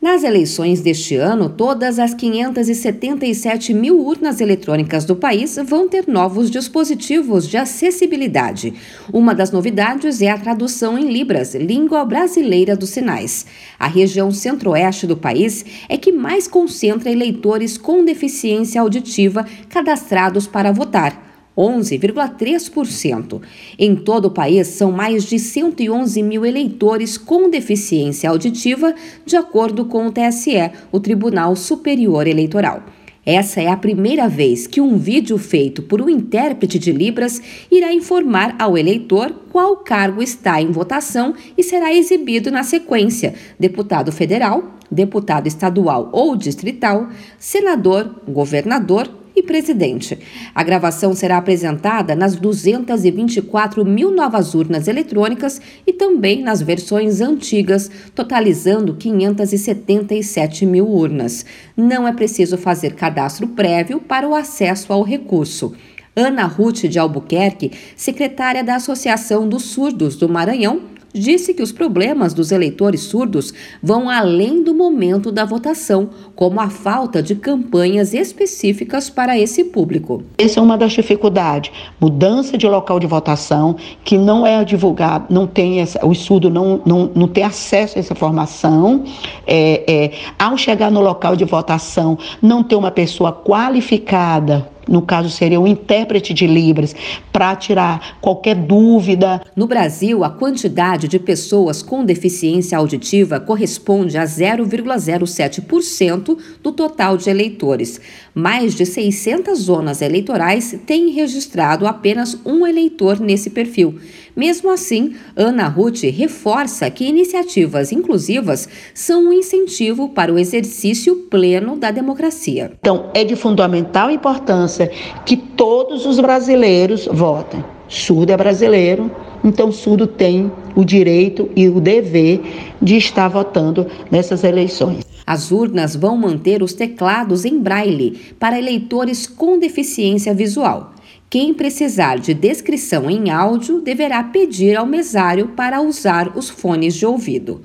Nas eleições deste ano, todas as 577 mil urnas eletrônicas do país vão ter novos dispositivos de acessibilidade. Uma das novidades é a tradução em Libras, língua brasileira dos sinais. A região centro-oeste do país é que mais concentra eleitores com deficiência auditiva cadastrados para votar. 11,3%. Em todo o país, são mais de 111 mil eleitores com deficiência auditiva, de acordo com o TSE, o Tribunal Superior Eleitoral. Essa é a primeira vez que um vídeo feito por um intérprete de Libras irá informar ao eleitor qual cargo está em votação e será exibido na sequência: deputado federal, deputado estadual ou distrital, senador, governador presidente. A gravação será apresentada nas 224 mil novas urnas eletrônicas e também nas versões antigas, totalizando 577 mil urnas. Não é preciso fazer cadastro prévio para o acesso ao recurso. Ana Ruth de Albuquerque, secretária da Associação dos Surdos do Maranhão, disse que os problemas dos eleitores surdos vão além do momento da votação, como a falta de campanhas específicas para esse público. Essa é uma das dificuldades, mudança de local de votação, que não é divulgado, não tem essa, o surdo não, não, não tem acesso a essa informação. É, é, ao chegar no local de votação, não ter uma pessoa qualificada no caso seria um intérprete de Libras, para tirar qualquer dúvida. No Brasil, a quantidade de pessoas com deficiência auditiva corresponde a 0,07% do total de eleitores. Mais de 600 zonas eleitorais têm registrado apenas um eleitor nesse perfil. Mesmo assim, Ana Ruth reforça que iniciativas inclusivas são um incentivo para o exercício pleno da democracia. Então, é de fundamental importância que todos os brasileiros votem. Surdo é brasileiro, então surdo tem o direito e o dever de estar votando nessas eleições. As urnas vão manter os teclados em braille para eleitores com deficiência visual. Quem precisar de descrição em áudio deverá pedir ao mesário para usar os fones de ouvido.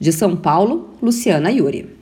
De São Paulo, Luciana Yuri.